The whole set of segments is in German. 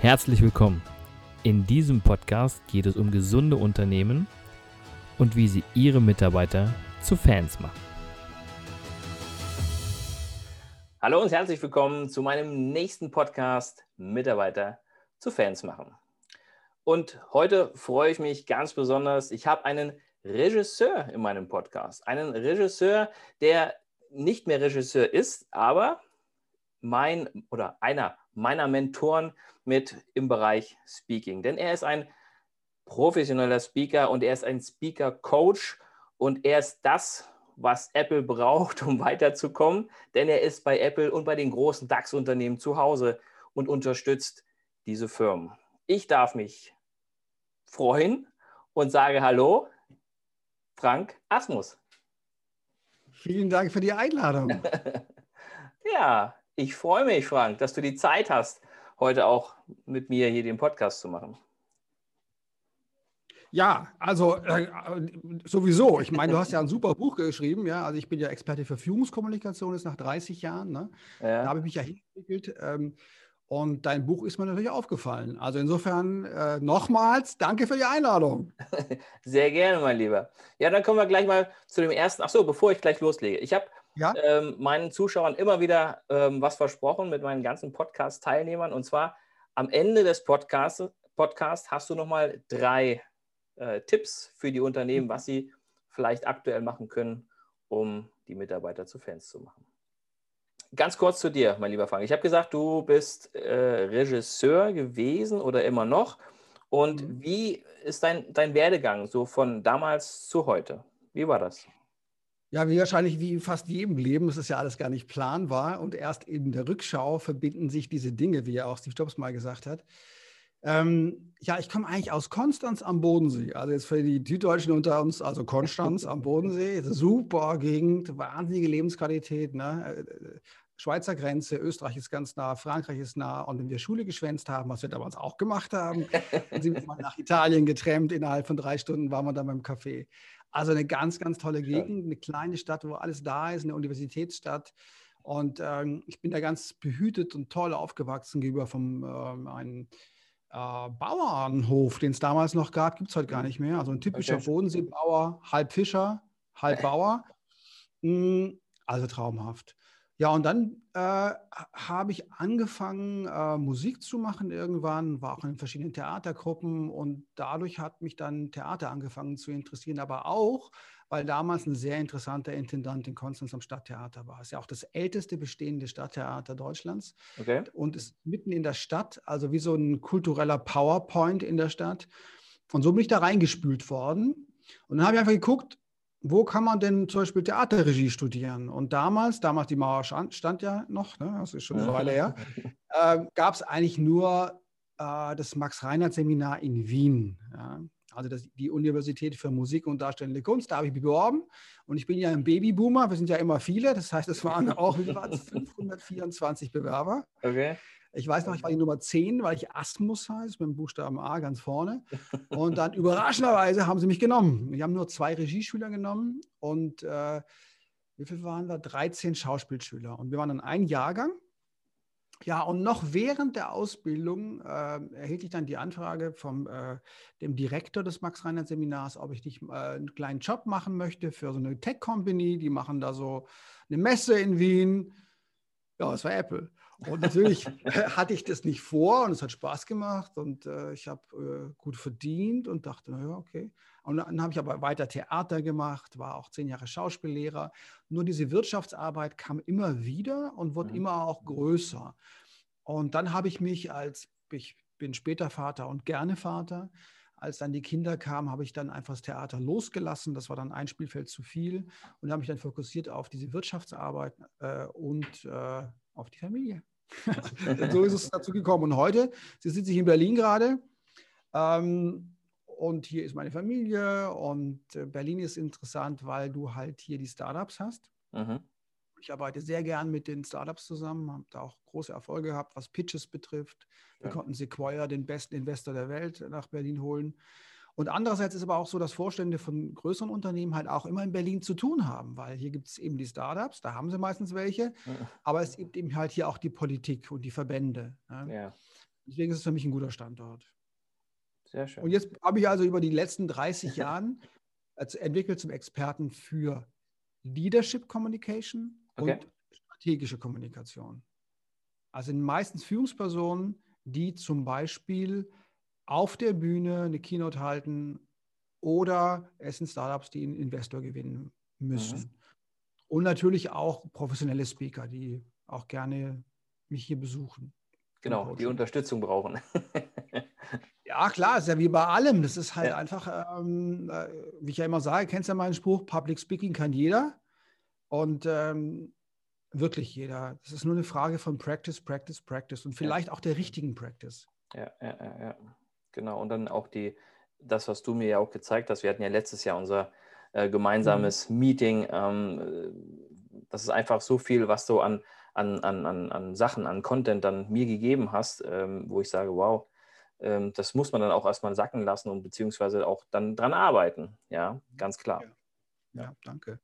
Herzlich willkommen. In diesem Podcast geht es um gesunde Unternehmen und wie sie ihre Mitarbeiter zu Fans machen. Hallo und herzlich willkommen zu meinem nächsten Podcast Mitarbeiter zu Fans machen. Und heute freue ich mich ganz besonders. Ich habe einen Regisseur in meinem Podcast. Einen Regisseur, der nicht mehr Regisseur ist, aber mein oder einer meiner Mentoren mit im Bereich Speaking. Denn er ist ein professioneller Speaker und er ist ein Speaker-Coach und er ist das, was Apple braucht, um weiterzukommen. Denn er ist bei Apple und bei den großen DAX-Unternehmen zu Hause und unterstützt diese Firmen. Ich darf mich freuen und sage Hallo, Frank Asmus. Vielen Dank für die Einladung. ja, ich freue mich, Frank, dass du die Zeit hast, heute auch mit mir hier den Podcast zu machen. Ja, also äh, sowieso. Ich meine, du hast ja ein super Buch geschrieben, ja. Also ich bin ja Experte für Führungskommunikation, ist nach 30 Jahren. Ne? Ja. Da habe ich mich ja hinentwickelt. Ähm, und dein Buch ist mir natürlich aufgefallen. Also insofern äh, nochmals danke für die Einladung. Sehr gerne, mein Lieber. Ja, dann kommen wir gleich mal zu dem ersten. Ach so, bevor ich gleich loslege. Ich habe ja? ähm, meinen Zuschauern immer wieder ähm, was versprochen mit meinen ganzen Podcast-Teilnehmern. Und zwar am Ende des Podcasts Podcast hast du nochmal drei äh, Tipps für die Unternehmen, was sie vielleicht aktuell machen können, um die Mitarbeiter zu Fans zu machen. Ganz kurz zu dir, mein lieber Frank. Ich habe gesagt, du bist äh, Regisseur gewesen oder immer noch. Und mhm. wie ist dein, dein Werdegang so von damals zu heute? Wie war das? Ja, wie wahrscheinlich wie fast jedem Leben, es ist ja alles gar nicht planbar und erst in der Rückschau verbinden sich diese Dinge, wie ja auch Steve Jobs mal gesagt hat. Ähm, ja, ich komme eigentlich aus Konstanz am Bodensee. Also jetzt für die Süddeutschen unter uns, also Konstanz am Bodensee, super Gegend, wahnsinnige Lebensqualität. Ne? Äh, Schweizer Grenze, Österreich ist ganz nah, Frankreich ist nah. Und wenn wir Schule geschwänzt haben, was wir damals auch gemacht haben, sind wir mal nach Italien getrennt. Innerhalb von drei Stunden waren wir dann beim Café. Also eine ganz, ganz tolle Gegend, eine kleine Stadt, wo alles da ist, eine Universitätsstadt. Und ähm, ich bin da ganz behütet und toll aufgewachsen gegenüber vom ähm, einem äh, Bauernhof, den es damals noch gab, gibt es heute gar nicht mehr. Also ein typischer okay. Bodenseebauer, halb Fischer, halb Bauer. Mm, also traumhaft. Ja, und dann äh, habe ich angefangen, äh, Musik zu machen irgendwann, war auch in verschiedenen Theatergruppen und dadurch hat mich dann Theater angefangen zu interessieren, aber auch, weil damals ein sehr interessanter Intendant in Konstanz am Stadttheater war. Es ist ja auch das älteste bestehende Stadttheater Deutschlands okay. und ist mitten in der Stadt, also wie so ein kultureller PowerPoint in der Stadt. Und so bin ich da reingespült worden. Und dann habe ich einfach geguckt, wo kann man denn zum Beispiel Theaterregie studieren? Und damals, damals die Mauer stand, ja noch, ne, das ist schon eine Weile her, äh, gab es eigentlich nur äh, das Max-Reinhardt-Seminar in Wien. Ja. Also das, die Universität für Musik und Darstellende Kunst, da habe ich mich beworben. Und ich bin ja ein Babyboomer, wir sind ja immer viele, das heißt, es waren auch 524 Bewerber. Okay. Ich weiß noch, ich war die Nummer 10, weil ich Asmus heiße, mit dem Buchstaben A ganz vorne. Und dann überraschenderweise haben sie mich genommen. Wir haben nur zwei Regieschüler genommen und äh, wie viel waren wir? 13 Schauspielschüler. Und wir waren dann ein Jahrgang. Ja, und noch während der Ausbildung äh, erhielt ich dann die Anfrage vom äh, dem Direktor des Max-Reinhardt-Seminars, ob ich nicht äh, einen kleinen Job machen möchte für so eine Tech-Company. Die machen da so eine Messe in Wien. Ja, es war Apple. Und natürlich hatte ich das nicht vor und es hat Spaß gemacht und äh, ich habe äh, gut verdient und dachte, naja, okay. Und dann habe ich aber weiter Theater gemacht, war auch zehn Jahre Schauspiellehrer. Nur diese Wirtschaftsarbeit kam immer wieder und wurde mhm. immer auch größer. Und dann habe ich mich als, ich bin später Vater und gerne Vater, als dann die Kinder kamen, habe ich dann einfach das Theater losgelassen. Das war dann ein Spielfeld zu viel und habe mich dann fokussiert auf diese Wirtschaftsarbeit äh, und äh, auf die Familie. so ist es dazu gekommen. Und heute sitze ich in Berlin gerade. Ähm, und hier ist meine Familie. Und äh, Berlin ist interessant, weil du halt hier die Startups hast. Mhm. Ich arbeite sehr gern mit den Startups zusammen, habe da auch große Erfolge gehabt, was Pitches betrifft. Wir ja. konnten Sequoia, den besten Investor der Welt, nach Berlin holen. Und andererseits ist aber auch so, dass Vorstände von größeren Unternehmen halt auch immer in Berlin zu tun haben, weil hier gibt es eben die Startups, da haben sie meistens welche, aber es gibt eben halt hier auch die Politik und die Verbände. Ne? Ja. Deswegen ist es für mich ein guter Standort. Sehr schön. Und jetzt habe ich also über die letzten 30 Jahre entwickelt zum Experten für Leadership Communication okay. und strategische Kommunikation. Also in meistens Führungspersonen, die zum Beispiel auf der Bühne eine Keynote halten oder es sind Startups, die einen Investor gewinnen müssen. Mhm. Und natürlich auch professionelle Speaker, die auch gerne mich hier besuchen. Genau, die Unterstützung brauchen. ja, klar, ist ja wie bei allem. Das ist halt ja. einfach, ähm, äh, wie ich ja immer sage, kennst du ja meinen Spruch, Public Speaking kann jeder. Und ähm, wirklich jeder. Das ist nur eine Frage von Practice, Practice, Practice und vielleicht ja. auch der richtigen Practice. Ja, ja, ja, ja. Genau. Und dann auch die, das, was du mir ja auch gezeigt hast. Wir hatten ja letztes Jahr unser äh, gemeinsames mhm. Meeting. Ähm, das ist einfach so viel, was du an, an, an, an Sachen, an Content dann mir gegeben hast, ähm, wo ich sage, wow, ähm, das muss man dann auch erstmal sacken lassen und beziehungsweise auch dann dran arbeiten. Ja, ganz klar. Ja, ja danke.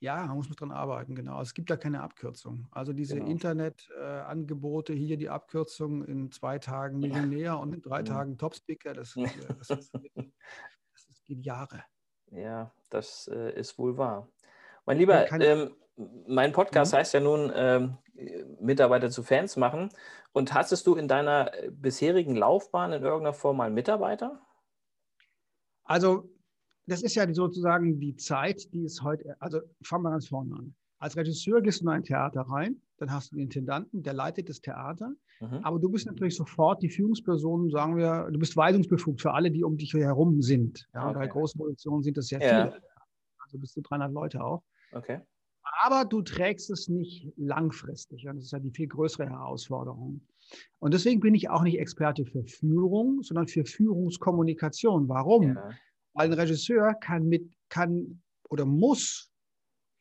Ja, man muss dran arbeiten, genau. Es gibt da keine Abkürzung. Also diese genau. Internetangebote, äh, hier die Abkürzung in zwei Tagen Millionär und in drei mhm. Tagen Topspeaker, das, äh, das, das, das, geht Jahre. Ja, das äh, ist wohl wahr. Mein Lieber, ähm, mein Podcast mhm. heißt ja nun ähm, Mitarbeiter zu Fans machen. Und hattest du in deiner äh, bisherigen Laufbahn in irgendeiner Form mal Mitarbeiter? Also das ist ja sozusagen die Zeit, die es heute, also fangen wir ganz vorne an. Als Regisseur gehst du in ein Theater rein, dann hast du den Intendanten, der leitet das Theater, mhm. aber du bist natürlich sofort die Führungsperson, sagen wir, du bist weisungsbefugt für alle, die um dich herum sind. Ja, okay. Bei großen Produktionen sind das sehr ja. viele. Also bis zu 300 Leute auch. Okay. Aber du trägst es nicht langfristig. Und das ist ja die viel größere Herausforderung. Und deswegen bin ich auch nicht Experte für Führung, sondern für Führungskommunikation. Warum? Ja. Weil ein Regisseur kann mit, kann oder muss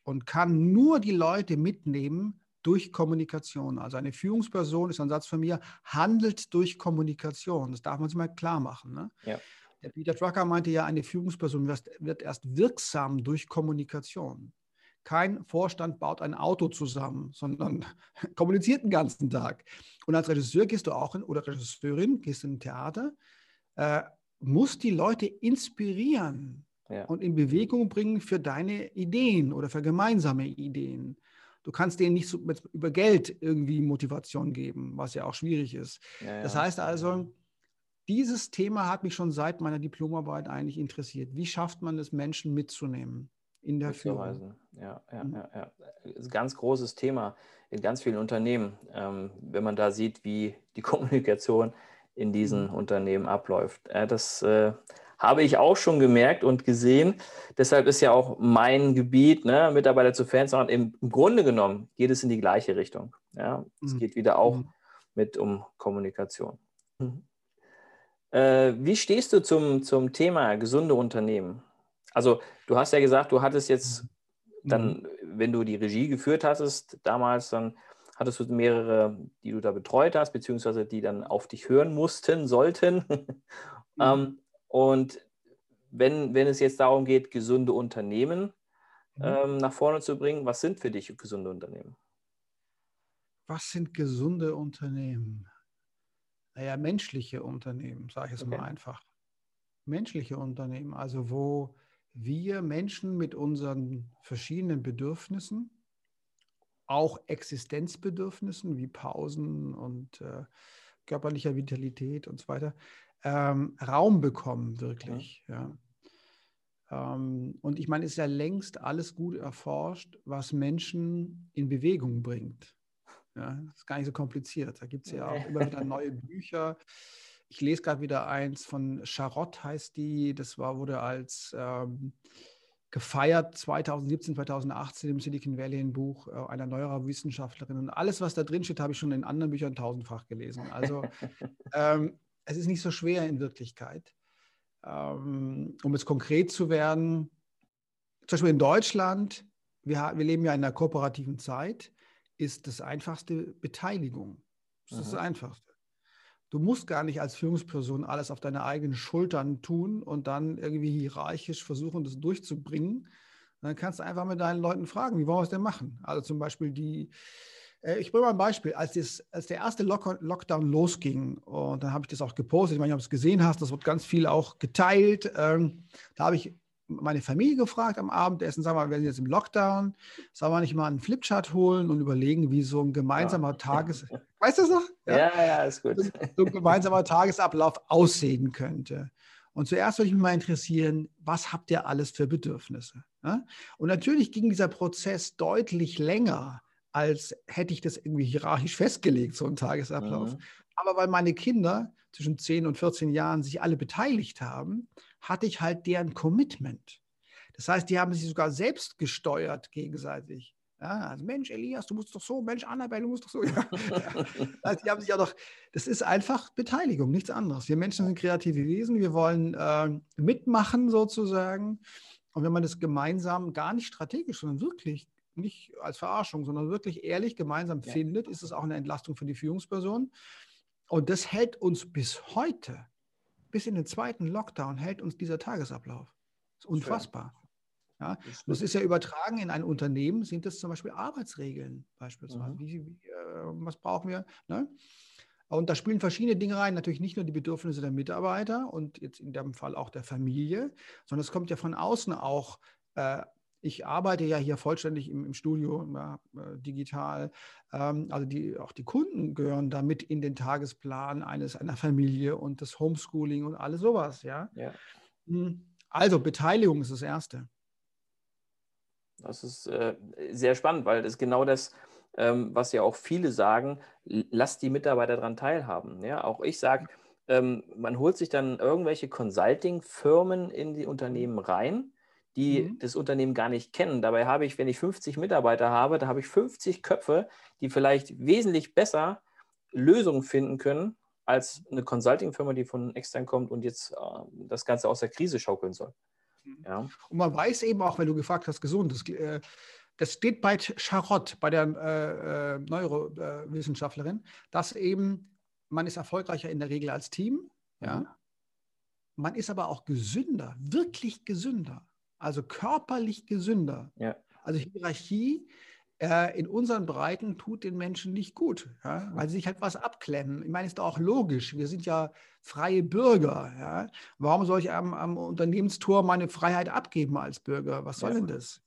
und kann nur die Leute mitnehmen durch Kommunikation. Also eine Führungsperson, ist ein Satz von mir, handelt durch Kommunikation. Das darf man sich mal klar machen. Ne? Ja. Der Peter Drucker meinte ja, eine Führungsperson wird erst wirksam durch Kommunikation. Kein Vorstand baut ein Auto zusammen, sondern kommuniziert den ganzen Tag. Und als Regisseur gehst du auch in, oder Regisseurin, gehst in ein Theater, äh, musst die Leute inspirieren ja. und in Bewegung bringen für deine Ideen oder für gemeinsame Ideen. Du kannst denen nicht so über Geld irgendwie Motivation geben, was ja auch schwierig ist. Ja, ja. Das heißt also, dieses Thema hat mich schon seit meiner Diplomarbeit eigentlich interessiert. Wie schafft man es, Menschen mitzunehmen in der Führung? Ja, ja, mhm. ja, ja. Das ist ein ganz großes Thema in ganz vielen Unternehmen, ähm, wenn man da sieht, wie die Kommunikation in diesen mhm. Unternehmen abläuft. Das äh, habe ich auch schon gemerkt und gesehen. Deshalb ist ja auch mein Gebiet, ne, Mitarbeiter zu Fans, im, im Grunde genommen geht es in die gleiche Richtung. Ja? Es mhm. geht wieder auch mhm. mit um Kommunikation. Mhm. Äh, wie stehst du zum, zum Thema gesunde Unternehmen? Also du hast ja gesagt, du hattest jetzt mhm. dann, wenn du die Regie geführt hattest damals, dann hattest du mehrere, die du da betreut hast, beziehungsweise die dann auf dich hören mussten, sollten. Mhm. ähm, und wenn, wenn es jetzt darum geht, gesunde Unternehmen mhm. ähm, nach vorne zu bringen, was sind für dich gesunde Unternehmen? Was sind gesunde Unternehmen? Naja, menschliche Unternehmen, sage ich es okay. mal einfach. Menschliche Unternehmen, also wo wir Menschen mit unseren verschiedenen Bedürfnissen auch Existenzbedürfnissen wie Pausen und äh, körperlicher Vitalität und so weiter ähm, Raum bekommen, wirklich. Ja. ja. Ähm, und ich meine, es ist ja längst alles gut erforscht, was Menschen in Bewegung bringt. Ja, das ist gar nicht so kompliziert. Da gibt es ja auch immer wieder neue Bücher. Ich lese gerade wieder eins von Charlotte, heißt die. Das war, wurde als ähm, gefeiert 2017, 2018 im Silicon Valley ein Buch äh, einer neuerer Wissenschaftlerin. Und alles, was da drin steht, habe ich schon in anderen Büchern tausendfach gelesen. Also ähm, es ist nicht so schwer in Wirklichkeit. Ähm, um jetzt konkret zu werden, zum Beispiel in Deutschland, wir, wir leben ja in einer kooperativen Zeit, ist das einfachste Beteiligung. Das ist das Einfachste. Du musst gar nicht als Führungsperson alles auf deine eigenen Schultern tun und dann irgendwie hierarchisch versuchen, das durchzubringen. Dann kannst du einfach mit deinen Leuten fragen, wie wollen wir es denn machen? Also zum Beispiel die Äh, ich bringe mal ein Beispiel. Als, das, als der erste Lock Lockdown losging, und dann habe ich das auch gepostet, ich meine, ob du es gesehen hast, das wird ganz viel auch geteilt. Ähm, da habe ich meine Familie gefragt am Abendessen, sagen wir mal, wir sind jetzt im Lockdown, sollen wir nicht mal einen Flipchart holen und überlegen, wie so ein gemeinsamer ja. Tages... Weißt du das noch? Ja, ja, ja ist gut. So ein gemeinsamer Tagesablauf aussehen könnte. Und zuerst würde ich mich mal interessieren, was habt ihr alles für Bedürfnisse? Ja? Und natürlich ging dieser Prozess deutlich länger, als hätte ich das irgendwie hierarchisch festgelegt, so ein Tagesablauf. Mhm. Aber weil meine Kinder zwischen 10 und 14 Jahren sich alle beteiligt haben, hatte ich halt deren Commitment. Das heißt, die haben sich sogar selbst gesteuert gegenseitig. Ja, also Mensch, Elias, du musst doch so, Mensch, Annabelle, du musst doch so. Ja. Also die haben sich ja doch, das ist einfach Beteiligung, nichts anderes. Wir Menschen sind kreative Wesen, wir wollen äh, mitmachen sozusagen. Und wenn man das gemeinsam gar nicht strategisch, sondern wirklich nicht als Verarschung, sondern wirklich ehrlich gemeinsam ja. findet, ist es auch eine Entlastung für die Führungsperson. Und das hält uns bis heute, bis in den zweiten Lockdown, hält uns dieser Tagesablauf. Das ist unfassbar. Ja, das ist ja übertragen in ein Unternehmen, sind das zum Beispiel Arbeitsregeln beispielsweise. Mhm. Wie, wie, äh, was brauchen wir? Ne? Und da spielen verschiedene Dinge rein, natürlich nicht nur die Bedürfnisse der Mitarbeiter und jetzt in dem Fall auch der Familie, sondern es kommt ja von außen auch. Äh, ich arbeite ja hier vollständig im, im Studio, ja, äh, digital. Ähm, also die, auch die Kunden gehören damit in den Tagesplan eines einer Familie und das Homeschooling und alles sowas. Ja. ja. Hm. Also Beteiligung ist das Erste. Das ist äh, sehr spannend, weil das ist genau das, ähm, was ja auch viele sagen, lasst die Mitarbeiter daran teilhaben. Ja, auch ich sage, ähm, man holt sich dann irgendwelche Consulting-Firmen in die Unternehmen rein, die mhm. das Unternehmen gar nicht kennen. Dabei habe ich, wenn ich 50 Mitarbeiter habe, da habe ich 50 Köpfe, die vielleicht wesentlich besser Lösungen finden können als eine Consulting-Firma, die von extern kommt und jetzt äh, das Ganze aus der Krise schaukeln soll. Ja. Und man weiß eben auch, wenn du gefragt hast, gesund, das, äh, das steht bei Charlotte, bei der äh, äh, Neurowissenschaftlerin, dass eben man ist erfolgreicher in der Regel als Team. Ja. Mhm. Man ist aber auch gesünder, wirklich gesünder, also körperlich gesünder. Ja. Also Hierarchie äh, in unseren Breiten tut den Menschen nicht gut, ja, weil sie sich halt was abklemmen. Ich meine, ist doch auch logisch. Wir sind ja freie Bürger. Ja. Warum soll ich am, am Unternehmenstor meine Freiheit abgeben als Bürger? Was soll ja. denn das?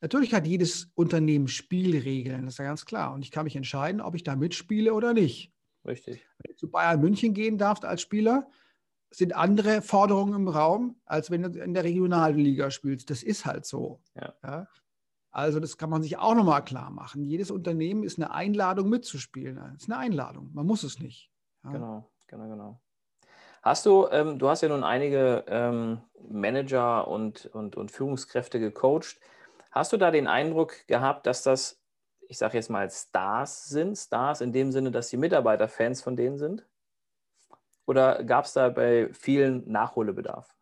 Natürlich hat jedes Unternehmen Spielregeln, das ist ja ganz klar. Und ich kann mich entscheiden, ob ich da mitspiele oder nicht. Richtig. Wenn du zu Bayern München gehen darfst als Spieler, sind andere Forderungen im Raum, als wenn du in der Regionalliga spielst. Das ist halt so. Ja. ja? Also das kann man sich auch nochmal klar machen. Jedes Unternehmen ist eine Einladung mitzuspielen. Es ist eine Einladung. Man muss es nicht. Ja. Genau, genau, genau. Hast du, ähm, du hast ja nun einige ähm, Manager und, und, und Führungskräfte gecoacht. Hast du da den Eindruck gehabt, dass das, ich sage jetzt mal, Stars sind? Stars in dem Sinne, dass die Mitarbeiter Fans von denen sind? Oder gab es da bei vielen Nachholbedarf?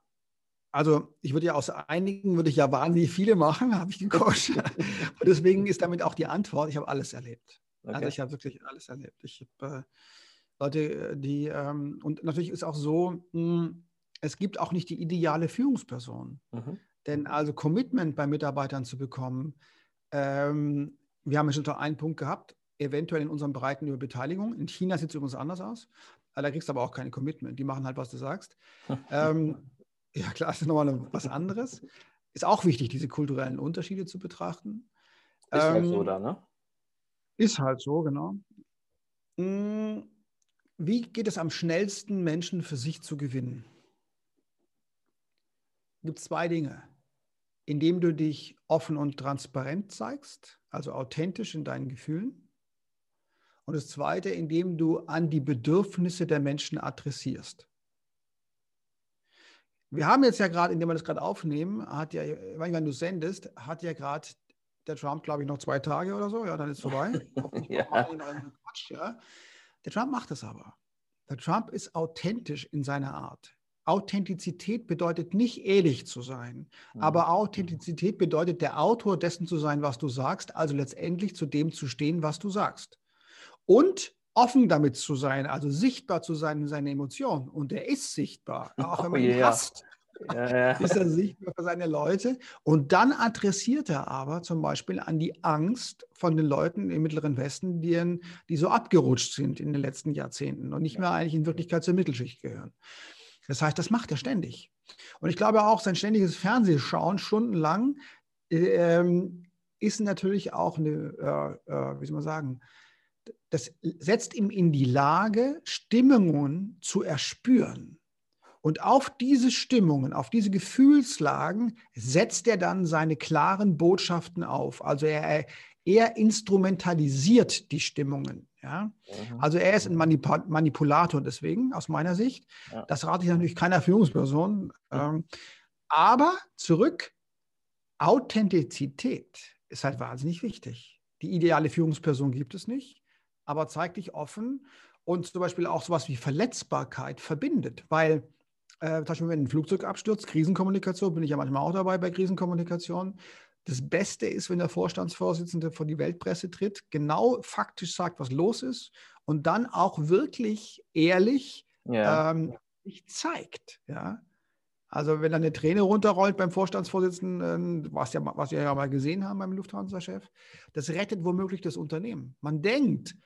Also ich würde ja aus einigen, würde ich ja wahnsinnig viele machen, habe ich gecoacht. und deswegen ist damit auch die Antwort, ich habe alles erlebt. Also, okay. Also ich habe wirklich alles erlebt. Ich habe äh, Leute, die, ähm, und natürlich ist auch so, mh, hm, es gibt auch nicht die ideale Führungsperson. Mhm. Denn also Commitment bei Mitarbeitern zu bekommen, ähm, wir haben ja schon einen Punkt gehabt, eventuell in unseren Breiten über Beteiligung. In China sieht es übrigens anders aus. Da kriegst du aber auch keine Commitment. Die machen halt, was du sagst. ähm, ja, klar, ist nochmal was anderes. Ist auch wichtig, diese kulturellen Unterschiede zu betrachten. Ist ähm, halt so ähm, da, ne? Ist halt so, genau. Hm, wie geht es am schnellsten, Menschen für sich zu gewinnen? Es gibt zwei Dinge. Indem du dich offen und transparent zeigst, also authentisch in deinen Gefühlen. Und das Zweite, indem du an die Bedürfnisse der Menschen adressierst. Wir haben jetzt ja gerade, indem wir das gerade aufnehmen, hat ja, wenn du sendest, hat ja gerade der Trump, glaube ich, noch zwei Tage oder so, ja, dann ist vorbei. ja. Quatsch, ja. Der Trump macht das aber. Der Trump ist authentisch in seiner Art. Authentizität bedeutet nicht ehrlich zu sein, mhm. aber Authentizität bedeutet der Autor dessen zu sein, was du sagst, also letztendlich zu dem zu stehen, was du sagst. Und offen damit zu sein, also sichtbar zu sein in seinen Emotionen. Und er ist sichtbar, auch wenn man oh, ihn yeah. hasst. Ja, ja. ist er sichtbar für seine Leute. Und dann adressiert er aber zum Beispiel an die Angst von den Leuten im Mittleren Westen, die, die so abgerutscht sind in den letzten Jahrzehnten und nicht mehr eigentlich in Wirklichkeit zur Mittelschicht gehören. Das heißt, das macht er ständig. Und ich glaube auch, sein ständiges Fernsehschauen stundenlang ähm, ist natürlich auch eine, äh, äh, wie soll man sagen, das setzt ihm in die Lage, Stimmungen zu erspüren. Und auf diese Stimmungen, auf diese Gefühlslagen setzt er dann seine klaren Botschaften auf. Also er, er instrumentalisiert die Stimmungen. Ja? Mhm. Also er ist ein Manip Manipulator deswegen, aus meiner Sicht. Ja. Das rate ich natürlich keiner Führungsperson. Ähm, aber zurück, Authentizität ist halt wahnsinnig wichtig. Die ideale Führungsperson gibt es nicht, aber zeigt dich offen und zum Beispiel auch sowas wie Verletzbarkeit verbindet, weil äh, zum Beispiel, wenn ein Flugzeug abstürzt, Krisenkommunikation, bin ich ja manchmal auch dabei bei Krisenkommunikation. Das Beste ist, wenn der Vorstandsvorsitzende vor die Weltpresse tritt, genau faktisch sagt, was los ist und dann auch wirklich ehrlich ja. ähm, sich zeigt. Ja? Also wenn da eine Träne runterrollt beim Vorstandsvorsitzenden, was, ja, was wir ja mal gesehen haben beim Lufthansa-Chef, das rettet womöglich das Unternehmen. Man denkt,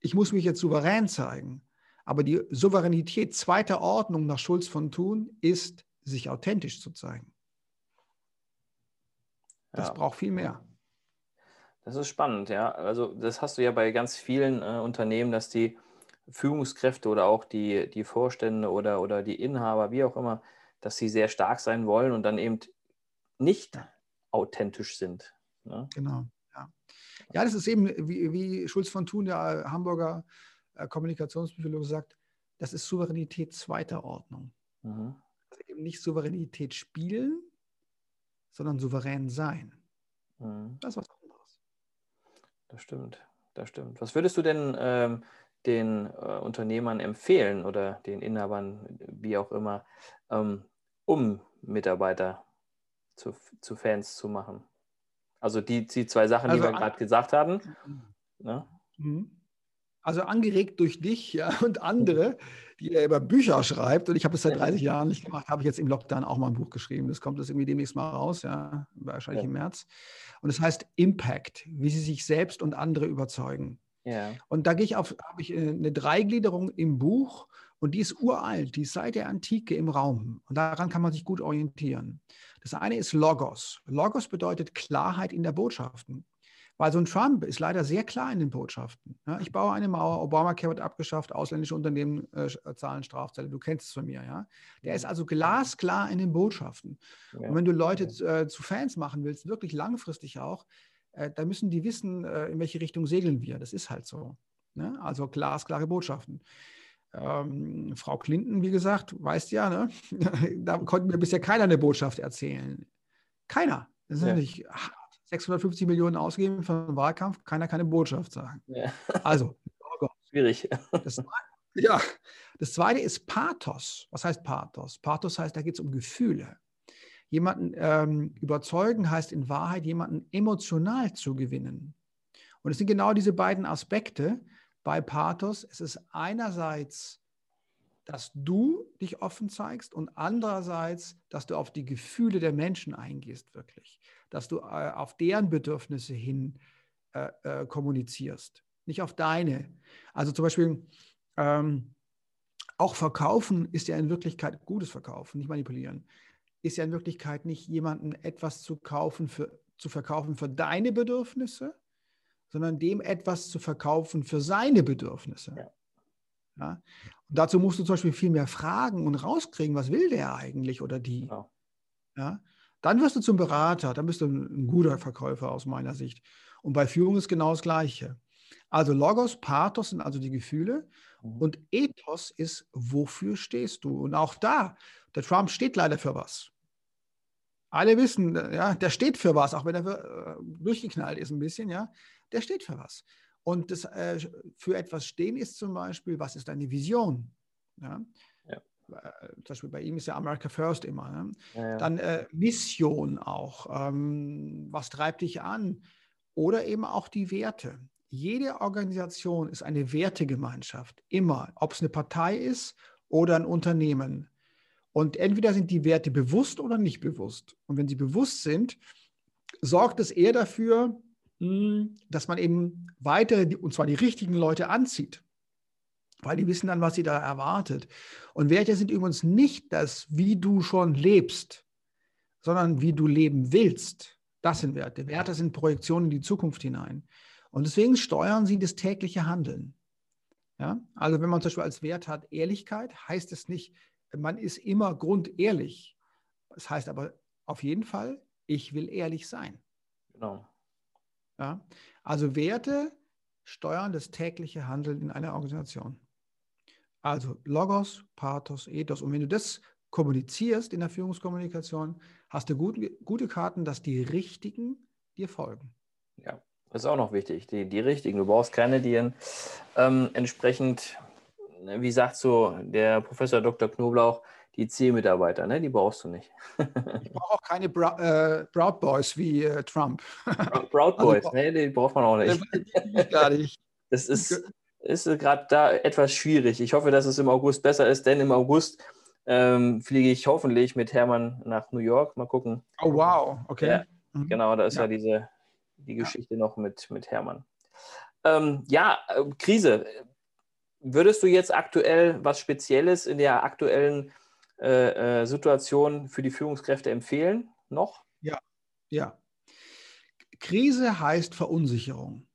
ich muss mich jetzt souverän zeigen. Aber die Souveränität zweiter Ordnung nach Schulz von Thun ist, sich authentisch zu zeigen. Das ja. braucht viel mehr. Das ist spannend, ja. Also das hast du ja bei ganz vielen äh, Unternehmen, dass die Führungskräfte oder auch die, die Vorstände oder, oder die Inhaber, wie auch immer, dass sie sehr stark sein wollen und dann eben nicht authentisch sind. Ne? Genau, ja. Ja, das ist eben, wie, wie Schulz von Thun, der Hamburger äh, Kommunikationspsychologe sagt, das ist Souveränität zweiter Ordnung. Mhm. Also eben nicht Souveränität spielen, sondern souverän sein. Mhm. Das ist was anderes. Das stimmt, das stimmt. Was würdest du denn ähm, den äh, Unternehmern empfehlen oder den Inhabern, wie auch immer, ähm, um Mitarbeiter zu, zu Fans zu machen? Also die, die zwei Sachen, also, die wir gerade gesagt haben. Ne? Mhm also angeregt durch dich ja, und andere, die er über Bücher schreibt, und ich habe es seit 30 Jahren nicht gemacht, habe ich jetzt im Lockdown auch mal ein Buch geschrieben. Das kommt jetzt irgendwie demnächst mal raus, ja, wahrscheinlich ja. im März. Und es das heißt Impact, wie sie sich selbst und andere überzeugen. Ja. Und da gehe ich auf, habe ich äh, eine Dreigliederung im Buch und die ist uralt, die ist seit der Antike im Raum. Und daran kann man sich gut orientieren. Das eine ist Logos. Logos bedeutet Klarheit in der Botschaften. Weil so ein Trump ist leider sehr klar in den Botschaften. Ja, ich baue eine Mauer, Obamacare wird abgeschafft, ausländische Unternehmen äh, äh, zahlen Strafzelle, du kennst es von mir. Ja? Der ist also glasklar in den Botschaften. Ja. Und wenn du Leute äh, zu Fans machen willst, wirklich langfristig auch, äh, dann müssen die wissen, äh, in welche Richtung segeln wir. Das ist halt so. Ne? Also glasklare Botschaften. Ähm, Frau Clinton, wie gesagt, weißt ja, ne? da konnte mir bisher keiner eine Botschaft erzählen. Keiner. Das ist ja. nicht 650 Millionen ausgeben für einen Wahlkampf, keiner kann eine Botschaft sagen. Ja. Also, schwierig. Das, ja, das zweite ist Pathos. Was heißt Pathos? Pathos heißt, da geht es um Gefühle. Jemanden ähm, überzeugen heißt in Wahrheit, jemanden emotional zu gewinnen. Und es sind genau diese beiden Aspekte bei Pathos. Es ist einerseits, dass du dich offen zeigst und andererseits, dass du auf die Gefühle der Menschen eingehst, wirklich dass du äh, auf deren Bedürfnisse hin äh, äh, kommunizierst, nicht auf deine. Also zum Beispiel ähm, auch verkaufen ist ja in Wirklichkeit gutes Verkaufen, nicht manipulieren. Ist ja in Wirklichkeit nicht jemanden etwas zu kaufen für, zu verkaufen für deine Bedürfnisse, sondern dem etwas zu verkaufen für seine Bedürfnisse. Ja. Ja? Und dazu musst du zum Beispiel viel mehr fragen und rauskriegen, was will der eigentlich oder die. Genau. Ja? Dann wirst du zum Berater, dann bist du ein, guter Verkäufer aus meiner Sicht. Und bei Führung ist genau das Gleiche. Also Logos, Pathos sind also die Gefühle mhm. und Ethos ist, wofür stehst du? Und auch da, der Trump steht leider für was. Alle wissen, ja, der steht für was, auch wenn er äh, durchgeknallt ist ein bisschen, ja, der steht für was. Und das, äh, für etwas stehen ist zum Beispiel, was ist deine Vision? Ja? Äh, zum Beispiel bei ihm ist ja America First immer. Ne? Ja, ja. Dann äh, Mission auch. Ähm, was treibt dich an? Oder eben auch die Werte. Jede Organisation ist eine Wertegemeinschaft, immer, ob es eine Partei ist oder ein Unternehmen. Und entweder sind die Werte bewusst oder nicht bewusst. Und wenn sie bewusst sind, sorgt es eher dafür, dass man eben weitere, und zwar die richtigen Leute anzieht. Weil die wissen dann, was sie da erwartet. Und Werte sind übrigens nicht das, wie du schon lebst, sondern wie du leben willst. Das sind Werte. Werte sind Projektionen in die Zukunft hinein. Und deswegen steuern sie das tägliche Handeln. Ja? Also wenn man zum Beispiel als Wert hat Ehrlichkeit, heißt es nicht, man ist immer grundehrlich. Das heißt aber auf jeden Fall, ich will ehrlich sein. Genau. Ja? Also Werte steuern das tägliche Handeln in einer Organisation. Also Logos, Pathos, Ethos. Und wenn du das kommunizierst in der Führungskommunikation, hast du gut, gute Karten, dass die Richtigen dir folgen. Ja, das ist auch noch wichtig, die, die Richtigen. Du brauchst keine, die ähm, entsprechend, wie sagt so der Professor Dr. Knoblauch, die C-Mitarbeiter, ne? die brauchst du nicht. ich brauche auch keine Bra äh, Proud Boys wie äh, Trump. Proud also Boys, also, ne? die braucht man auch nicht. Gar nicht. Das ist, ist gerade da etwas schwierig. Ich hoffe, dass es im August besser ist, denn im August ähm, fliege ich hoffentlich mit Hermann nach New York. Mal gucken. Oh, wow, okay. Ja, mhm. Genau, da ist ja, ja diese die Geschichte ja. noch mit, mit Hermann. Ähm, ja, äh, Krise. Würdest du jetzt aktuell was Spezielles in der aktuellen äh, äh, Situation für die Führungskräfte empfehlen? Noch? Ja, ja. Krise heißt Verunsicherung.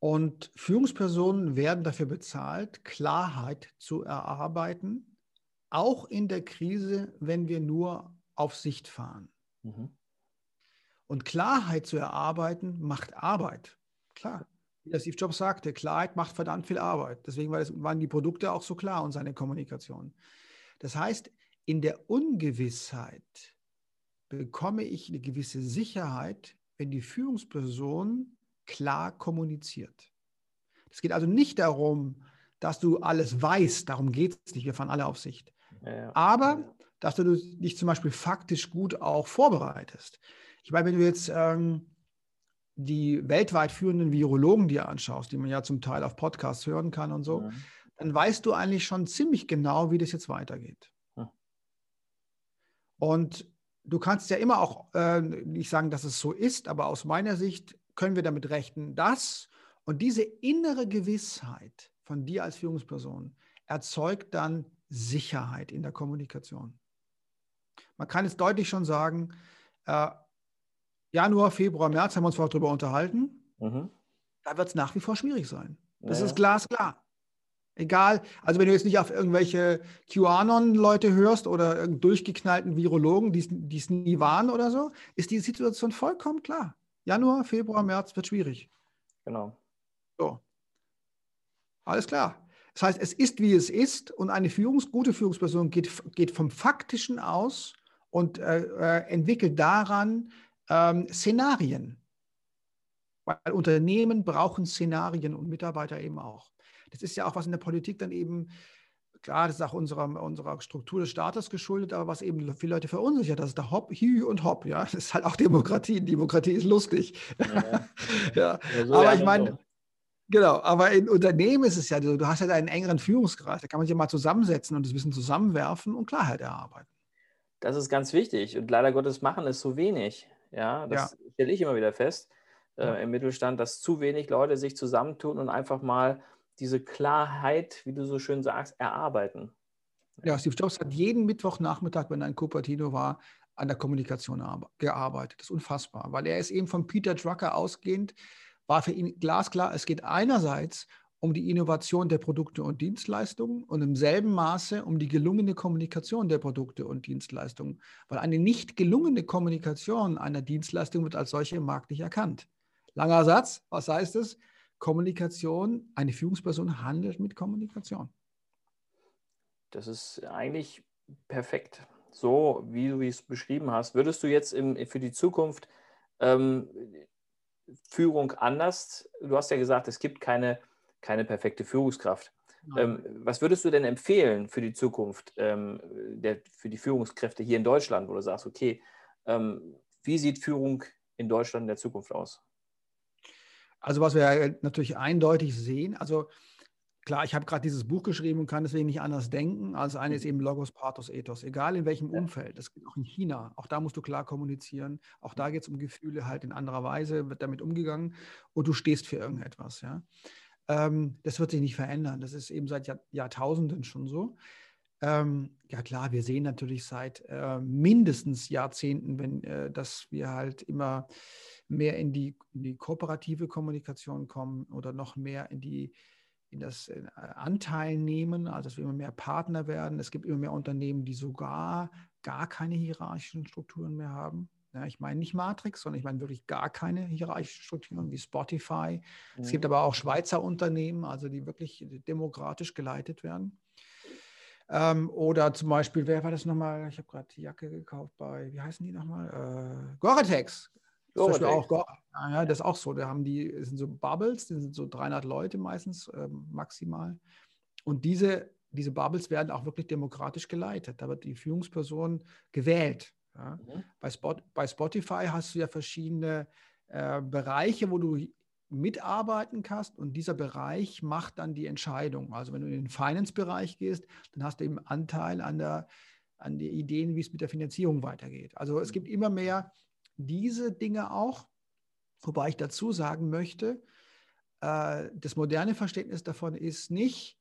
Und Führungspersonen werden dafür bezahlt, Klarheit zu erarbeiten, auch in der Krise, wenn wir nur auf Sicht fahren. Mhm. Und Klarheit zu erarbeiten macht Arbeit. Klar. Wie der Steve Jobs sagte, Klarheit macht verdammt viel Arbeit. Deswegen waren die Produkte auch so klar und seine Kommunikation. Das heißt, in der Ungewissheit bekomme ich eine gewisse Sicherheit, wenn die Führungsperson klar kommuniziert. Es geht also nicht darum, dass du alles weißt, darum geht es nicht, wir fahren alle auf Sicht. Ja. Aber, dass du dich zum Beispiel faktisch gut auch vorbereitest. Ich meine, wenn du jetzt ähm, die weltweit führenden Virologen dir anschaust, die man ja zum Teil auf Podcasts hören kann und so, ja. Dann weißt du eigentlich schon ziemlich genau, wie das jetzt weitergeht. Ja. Und du kannst ja immer auch äh, nicht sagen, dass es so ist, aber aus meiner Sicht können wir damit rechnen, dass und diese innere Gewissheit von dir als Führungsperson erzeugt dann Sicherheit in der Kommunikation. Man kann jetzt deutlich schon sagen, äh, Januar, Februar, März haben wir uns vorher darüber unterhalten. Mhm. Da wird es nach wie vor schwierig sein. Das ja. ist glasklar. Egal, also wenn du jetzt nicht auf irgendwelche QAnon-Leute hörst oder durchgeknallten Virologen, die es nie waren oder so, ist die Situation vollkommen klar. Januar, Februar, März wird schwierig. Genau. So. Alles klar. Das heißt, es ist, wie es ist und eine Führungs-, gute Führungsperson geht, geht vom Faktischen aus und äh, äh, entwickelt daran ähm, Szenarien. Weil Unternehmen brauchen Szenarien und Mitarbeiter eben auch. Das ist ja auch, was in der Politik dann eben klar, das ist auch unserer, unserer Struktur des Staates geschuldet, aber was eben viele Leute verunsichert, das ist der Hopp, Hü und Hopp, ja. Das ist halt auch Demokratie. Demokratie ist lustig. Ja, ja. ja so aber ich meine, genau, aber in Unternehmen ist es ja so, du hast ja einen engeren Führungskreis, da kann man sich ja mal zusammensetzen und das Wissen zusammenwerfen und Klarheit erarbeiten. Das ist ganz wichtig und leider Gottes machen es so wenig. Ja, das ja. stelle ich immer wieder fest äh, im Mittelstand, dass zu wenig Leute sich zusammentun und einfach mal diese Klarheit, wie du so schön sagst, erarbeiten. Ja, Steve Jobs hat jeden Mittwochnachmittag, wenn er in Cupertino war, an der Kommunikation gearbeitet. Das ist unfassbar, weil er ist eben von Peter Drucker ausgehend, war für ihn glasklar, es geht einerseits um die Innovation der Produkte und Dienstleistungen und im selben Maße um die gelungene Kommunikation der Produkte und Dienstleistungen, weil eine nicht gelungene Kommunikation einer Dienstleistung wird als solche im Markt nicht erkannt. Langer Satz, was heißt es? Kommunikation, eine Führungsperson handelt mit Kommunikation. Das ist eigentlich perfekt. So, wie du es beschrieben hast. Würdest du jetzt im, für die Zukunft ähm, Führung anders, du hast ja gesagt, es gibt keine, keine perfekte Führungskraft. Ähm, was würdest du denn empfehlen für die Zukunft, ähm, der, für die Führungskräfte hier in Deutschland, wo du sagst, okay, ähm, wie sieht Führung in Deutschland in der Zukunft aus? Also was wir natürlich eindeutig sehen, also Klar, ich habe gerade dieses Buch geschrieben und kann deswegen nicht anders denken. Also eine ist mhm. eben Logos, Pathos, Ethos, egal in welchem Umfeld. Das geht auch in China. Auch da musst du klar kommunizieren. Auch da geht es um Gefühle halt in anderer Weise, wird damit umgegangen und du stehst für irgendetwas. Ja? Ähm, das wird sich nicht verändern. Das ist eben seit Jahr, Jahrtausenden schon so. Ähm, ja klar, wir sehen natürlich seit äh, mindestens Jahrzehnten, wenn, äh, dass wir halt immer mehr in die, in die kooperative Kommunikation kommen oder noch mehr in die in das äh, Anteil nehmen, also dass wir immer mehr Partner werden. Es gibt immer mehr Unternehmen, die sogar gar keine hierarchischen Strukturen mehr haben. Ja, ich meine nicht Matrix, sondern ich meine wirklich gar keine hierarchischen Strukturen wie Spotify. Mhm. Es gibt aber auch Schweizer Unternehmen, also die wirklich demokratisch geleitet werden. Ähm, oder zum Beispiel, wer war das nochmal? Ich habe gerade die Jacke gekauft bei, wie heißen die nochmal? Äh, Gore-Tex. Zum Beispiel auch, ja, das ist auch so. Da haben die, das sind so Bubbles, die sind so 300 Leute meistens ähm, maximal. Und diese, diese Bubbles werden auch wirklich demokratisch geleitet. Da wird die Führungsperson gewählt. Ja. Mhm. Bei, Spot, bei Spotify hast du ja verschiedene äh, Bereiche, wo du mitarbeiten kannst und dieser Bereich macht dann die Entscheidung. Also wenn du in den Finance-Bereich gehst, dann hast du eben Anteil an der an die Ideen, wie es mit der Finanzierung weitergeht. Also es gibt immer mehr diese Dinge auch, wobei ich dazu sagen möchte, äh, das moderne Verständnis davon ist nicht,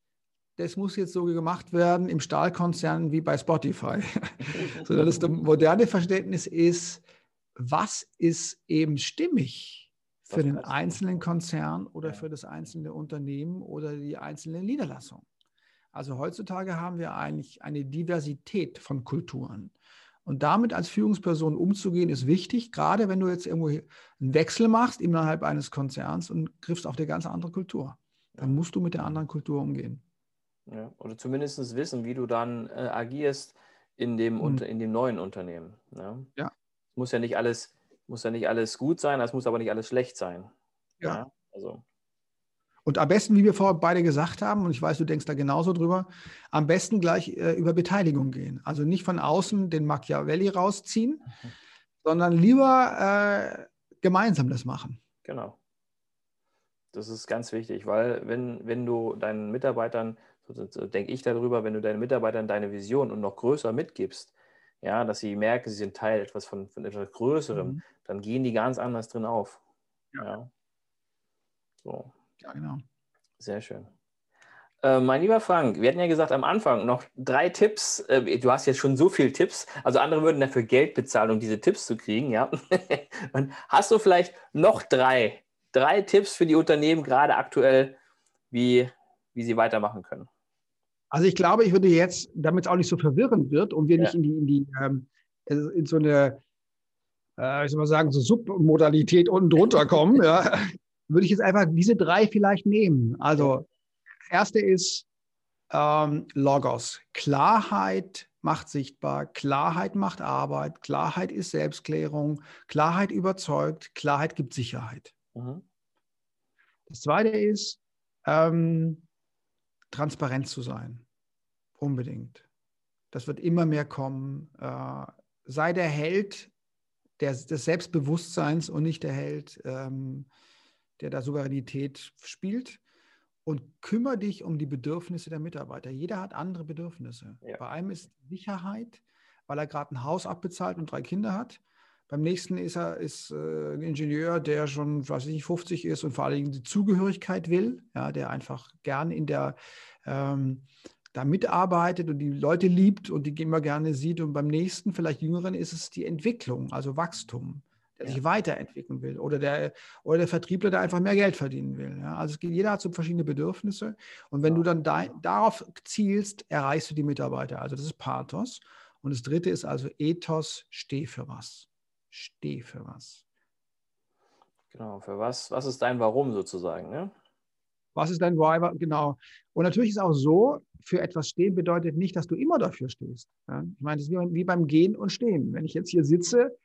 das muss jetzt so gemacht werden im Stahlkonzern wie bei Spotify, sondern das moderne Verständnis ist, was ist eben stimmig für den einzelnen Konzern oder für das einzelne Unternehmen oder die einzelne Niederlassung. Also heutzutage haben wir eigentlich eine Diversität von Kulturen. Und damit als Führungsperson umzugehen, ist wichtig, gerade wenn du jetzt irgendwo einen Wechsel machst innerhalb eines Konzerns und griffst auf eine ganz andere Kultur. Dann musst du mit der anderen Kultur umgehen. Ja, oder zumindest wissen, wie du dann äh, agierst in dem, mhm. in dem neuen Unternehmen. Ja. ja. Muss ja nicht alles, muss ja nicht alles gut sein, es muss aber nicht alles schlecht sein. Ja. ja. Also. Und am besten, wie wir vorher beide gesagt haben, und ich weiß, du denkst da genauso drüber, am besten gleich äh, über Beteiligung gehen. Also nicht von außen den Machiavelli rausziehen, mhm. sondern lieber äh, gemeinsam das machen. Genau. Das ist ganz wichtig, weil wenn, wenn du deinen Mitarbeitern, so, so denke ich darüber, wenn du deinen Mitarbeitern deine Vision und noch größer mitgibst, ja, dass sie merken, sie sind Teil etwas von, von etwas Größerem, mhm. dann gehen die ganz anders drin auf. Ja. ja. So. Ja, genau. Sehr schön. Äh, mein lieber Frank, wir hatten ja gesagt am Anfang noch drei Tipps. Äh, du hast jetzt schon so viele Tipps. Also andere würden dafür Geld bezahlen, um diese Tipps zu kriegen, ja. Und hast du vielleicht noch drei, drei Tipps für die Unternehmen gerade aktuell, wie, wie sie weitermachen können? Also ich glaube, ich würde jetzt, damit es auch nicht so verwirrend wird und wir ja. nicht in die, in die ähm, in so eine, äh, ich soll mal sagen, so Submodalität unten drunter kommen, ja, würde ich jetzt einfach diese drei vielleicht nehmen. Also, erste ist ähm, Logos. Klarheit macht sichtbar, Klarheit macht Arbeit, Klarheit ist Selbstklärung, Klarheit überzeugt, Klarheit gibt Sicherheit. Mhm. Das zweite ist, ähm, transparent zu sein. Unbedingt. Das wird immer mehr kommen. Äh, sei der Held der, des Selbstbewusstseins und nicht der Held ähm, der da Souveränität spielt und kümmere dich um die Bedürfnisse der Mitarbeiter. Jeder hat andere Bedürfnisse. Ja. Bei einem ist Sicherheit, weil er gerade ein Haus abbezahlt und drei Kinder hat. Beim nächsten ist er ist, äh, ein Ingenieur, der schon, weiß ich nicht, 50 ist und vor allem die Zugehörigkeit will, ja, der einfach gern in der ähm, da mitarbeitet und die Leute liebt und die immer gerne sieht. Und beim nächsten, vielleicht Jüngeren, ist es die Entwicklung, also Wachstum der ja. sich weiterentwickeln will oder der, oder der Vertriebler, der einfach mehr Geld verdienen will. Ja? Also geht, jeder hat so verschiedene Bedürfnisse und wenn ja. du dann da, darauf zielst, erreichst du die Mitarbeiter. Also das ist Pathos. Und das dritte ist also Ethos, steh für was. Steh für was. Genau, für was, was ist dein Warum sozusagen, ne? Was ist dein Driver? Genau. Und natürlich ist auch so, für etwas stehen bedeutet nicht, dass du immer dafür stehst. Ja? Ich meine, das ist wie, wie beim Gehen und Stehen. Wenn ich jetzt hier sitze,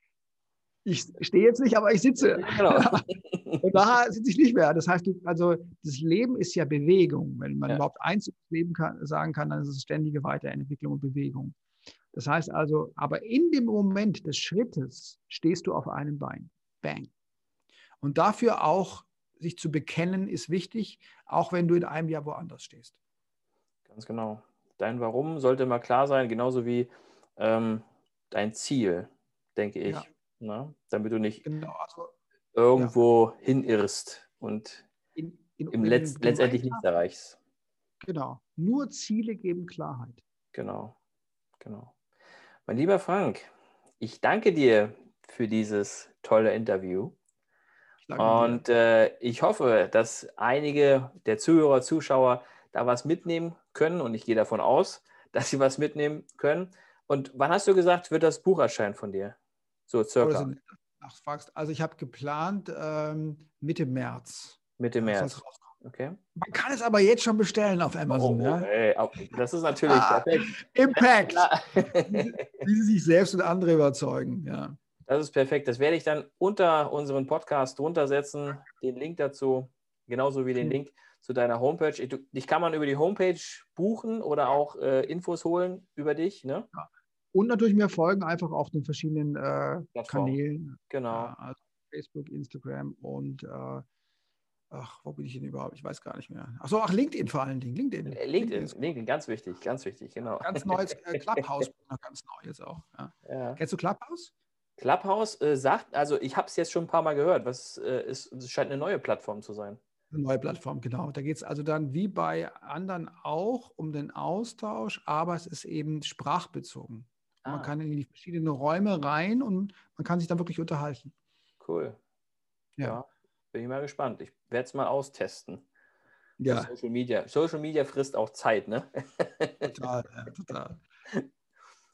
ich stehe jetzt nicht, aber ich sitze. Genau. Und da sitze ich nicht mehr. Das heißt, also das Leben ist ja Bewegung. Wenn man ja. überhaupt eins Leben kann, sagen kann, dann ist es ständige Weiterentwicklung und Bewegung. Das heißt also, aber in dem Moment des Schrittes stehst du auf einem Bein. Bang. Und dafür auch sich zu bekennen ist wichtig, auch wenn du in einem Jahr woanders stehst. Ganz genau. Dein Warum sollte immer klar sein, genauso wie ähm, dein Ziel, denke ich. Ja. Ne? Damit du nicht genau, also, irgendwo ja. hinirrst und in, in, im Letz letztendlich nichts erreichst. Genau. Nur Ziele geben Klarheit. Genau. Genau. Mein lieber Frank, ich danke dir für dieses tolle Interview. Und äh, ich hoffe, dass einige der Zuhörer, Zuschauer da was mitnehmen können. Und ich gehe davon aus, dass sie was mitnehmen können. Und wann hast du gesagt, wird das Buch erscheinen von dir? So circa. Also ich habe geplant ähm, Mitte März. Mitte März. Okay. Man kann es aber jetzt schon bestellen auf Amazon. Oh, ja? ey, das ist natürlich ah, perfekt. Impact. Wie sie sich selbst und andere überzeugen. Ja. Das ist perfekt. Das werde ich dann unter unseren Podcast drunter setzen, den Link dazu, genauso wie den Link zu deiner Homepage. dich kann man über die Homepage buchen oder auch äh, Infos holen über dich. Ne? Ja. Und natürlich mehr folgen einfach auf den verschiedenen äh, Kanälen. Genau. also Facebook, Instagram und äh, ach, wo bin ich denn überhaupt? Ich weiß gar nicht mehr. Ach so, ach, LinkedIn vor allen Dingen. LinkedIn. Äh, LinkedIn, LinkedIn, LinkedIn ganz wichtig, ganz wichtig, genau. Ganz neues äh, Clubhouse, ganz neu jetzt auch. Ja. Ja. Kennst du Clubhouse? Clubhouse äh, sagt, also ich habe es jetzt schon ein paar Mal gehört, was äh, ist, es scheint eine neue Plattform zu sein. Eine neue Plattform, genau. Da geht es also dann wie bei anderen auch um den Austausch, aber es ist eben sprachbezogen. Ah. Man kann in die verschiedenen Räume rein und man kann sich dann wirklich unterhalten. Cool. Ja. ja bin ich mal gespannt. Ich werde es mal austesten. Ja. Social Media. Social Media frisst auch Zeit, ne? Total, ja, total.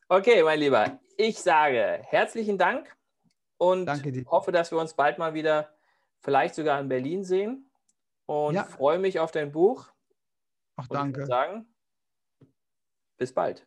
Okay, mein Lieber, ich sage herzlichen Dank und hoffe, dass wir uns bald mal wieder, vielleicht sogar in Berlin sehen. Und ja. freue mich auf dein Buch. Ach, danke. Und sagen, bis bald.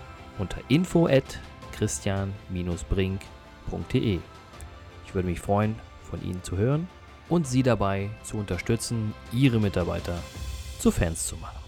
unter info at christian-brink.de. Ich würde mich freuen, von Ihnen zu hören und Sie dabei zu unterstützen, Ihre Mitarbeiter zu Fans zu machen.